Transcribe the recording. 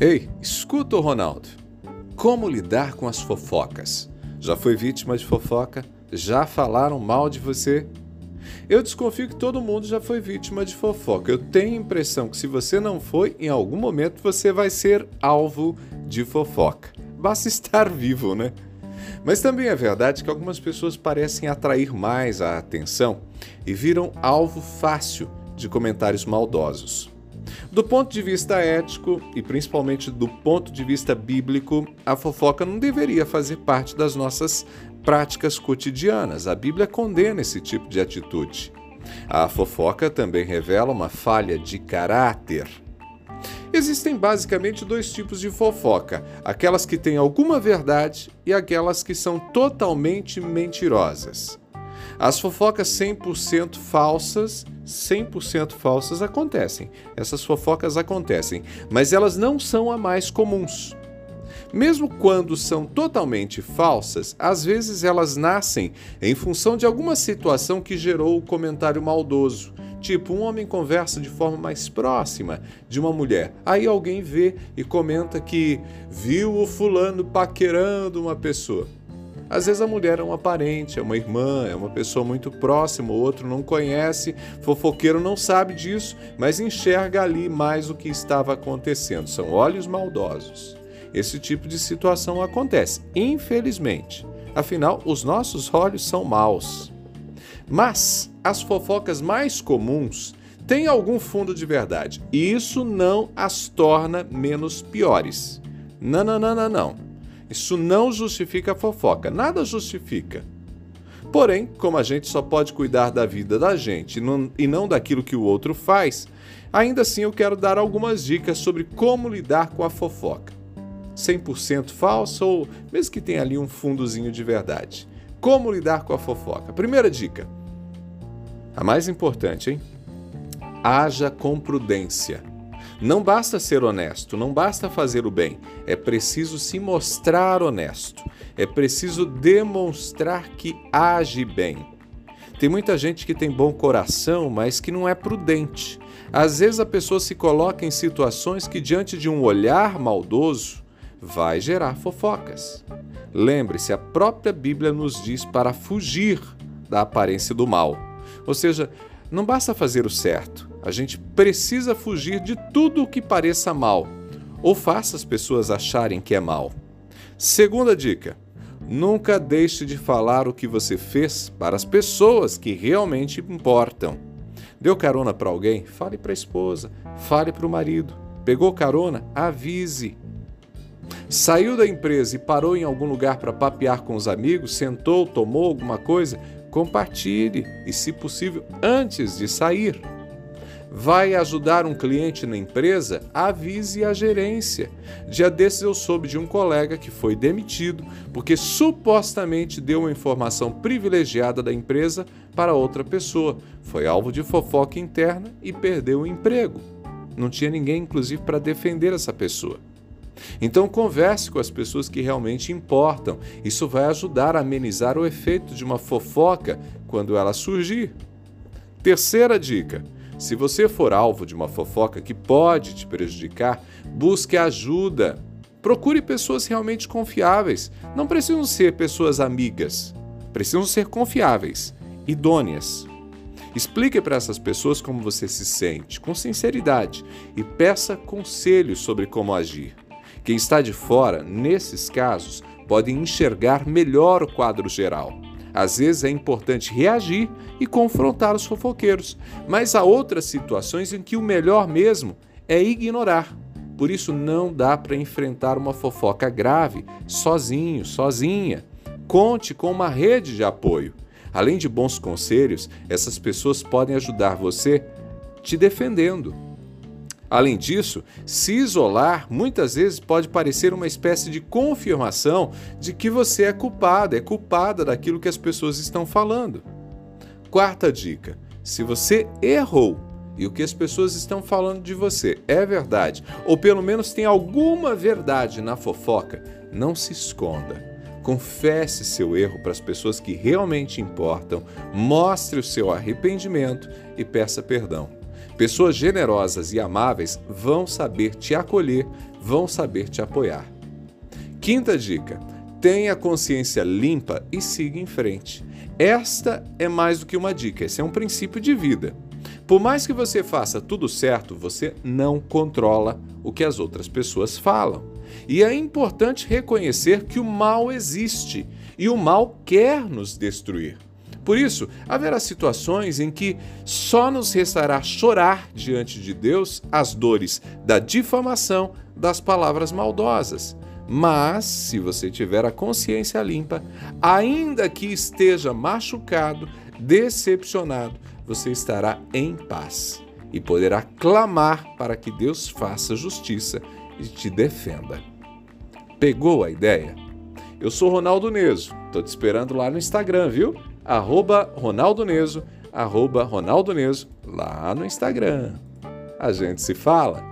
Ei, escuta o Ronaldo. Como lidar com as fofocas? Já foi vítima de fofoca? Já falaram mal de você? Eu desconfio que todo mundo já foi vítima de fofoca. Eu tenho a impressão que se você não foi, em algum momento você vai ser alvo de fofoca. Basta estar vivo, né? Mas também é verdade que algumas pessoas parecem atrair mais a atenção e viram alvo fácil de comentários maldosos. Do ponto de vista ético e principalmente do ponto de vista bíblico, a fofoca não deveria fazer parte das nossas práticas cotidianas. A Bíblia condena esse tipo de atitude. A fofoca também revela uma falha de caráter. Existem basicamente dois tipos de fofoca: aquelas que têm alguma verdade e aquelas que são totalmente mentirosas. As fofocas 100% falsas, 100% falsas acontecem. Essas fofocas acontecem, mas elas não são a mais comuns. Mesmo quando são totalmente falsas, às vezes elas nascem em função de alguma situação que gerou o comentário maldoso. Tipo, um homem conversa de forma mais próxima de uma mulher. Aí alguém vê e comenta que viu o fulano paquerando uma pessoa. Às vezes a mulher é uma parente, é uma irmã, é uma pessoa muito próxima, o outro não conhece, fofoqueiro não sabe disso, mas enxerga ali mais o que estava acontecendo. São olhos maldosos. Esse tipo de situação acontece, infelizmente. Afinal, os nossos olhos são maus. Mas as fofocas mais comuns têm algum fundo de verdade, e isso não as torna menos piores. Não, não, não, não, não. Isso não justifica a fofoca, nada justifica. Porém, como a gente só pode cuidar da vida da gente e não daquilo que o outro faz, ainda assim eu quero dar algumas dicas sobre como lidar com a fofoca. 100% falsa ou mesmo que tenha ali um fundozinho de verdade. Como lidar com a fofoca? Primeira dica: a mais importante, hein? Haja com prudência. Não basta ser honesto, não basta fazer o bem, é preciso se mostrar honesto, é preciso demonstrar que age bem. Tem muita gente que tem bom coração, mas que não é prudente. Às vezes a pessoa se coloca em situações que, diante de um olhar maldoso, vai gerar fofocas. Lembre-se, a própria Bíblia nos diz para fugir da aparência do mal. Ou seja, não basta fazer o certo, a gente precisa fugir de tudo o que pareça mal ou faça as pessoas acharem que é mal. Segunda dica: nunca deixe de falar o que você fez para as pessoas que realmente importam. Deu carona para alguém? Fale para a esposa, fale para o marido. Pegou carona? Avise. Saiu da empresa e parou em algum lugar para papear com os amigos, sentou, tomou alguma coisa? Compartilhe e, se possível, antes de sair. Vai ajudar um cliente na empresa? Avise a gerência. Dia desses eu soube de um colega que foi demitido porque supostamente deu uma informação privilegiada da empresa para outra pessoa. Foi alvo de fofoca interna e perdeu o emprego. Não tinha ninguém, inclusive, para defender essa pessoa. Então converse com as pessoas que realmente importam. Isso vai ajudar a amenizar o efeito de uma fofoca quando ela surgir. Terceira dica: se você for alvo de uma fofoca que pode te prejudicar, busque ajuda. Procure pessoas realmente confiáveis. Não precisam ser pessoas amigas. Precisam ser confiáveis, idôneas. Explique para essas pessoas como você se sente, com sinceridade, e peça conselhos sobre como agir. Quem está de fora, nesses casos, pode enxergar melhor o quadro geral. Às vezes é importante reagir e confrontar os fofoqueiros, mas há outras situações em que o melhor mesmo é ignorar. Por isso não dá para enfrentar uma fofoca grave sozinho, sozinha. Conte com uma rede de apoio. Além de bons conselhos, essas pessoas podem ajudar você te defendendo. Além disso, se isolar muitas vezes pode parecer uma espécie de confirmação de que você é culpado, é culpada daquilo que as pessoas estão falando. Quarta dica: se você errou e o que as pessoas estão falando de você é verdade, ou pelo menos tem alguma verdade na fofoca, não se esconda. Confesse seu erro para as pessoas que realmente importam, mostre o seu arrependimento e peça perdão. Pessoas generosas e amáveis vão saber te acolher, vão saber te apoiar. Quinta dica: tenha consciência limpa e siga em frente. Esta é mais do que uma dica, esse é um princípio de vida. Por mais que você faça tudo certo, você não controla o que as outras pessoas falam. E é importante reconhecer que o mal existe e o mal quer nos destruir. Por isso, haverá situações em que só nos restará chorar diante de Deus as dores da difamação, das palavras maldosas. Mas, se você tiver a consciência limpa, ainda que esteja machucado, decepcionado, você estará em paz e poderá clamar para que Deus faça justiça e te defenda. Pegou a ideia? Eu sou Ronaldo Neso, tô te esperando lá no Instagram, viu? Arroba Ronaldo Neso, arroba Ronaldo Neso, lá no Instagram. A gente se fala.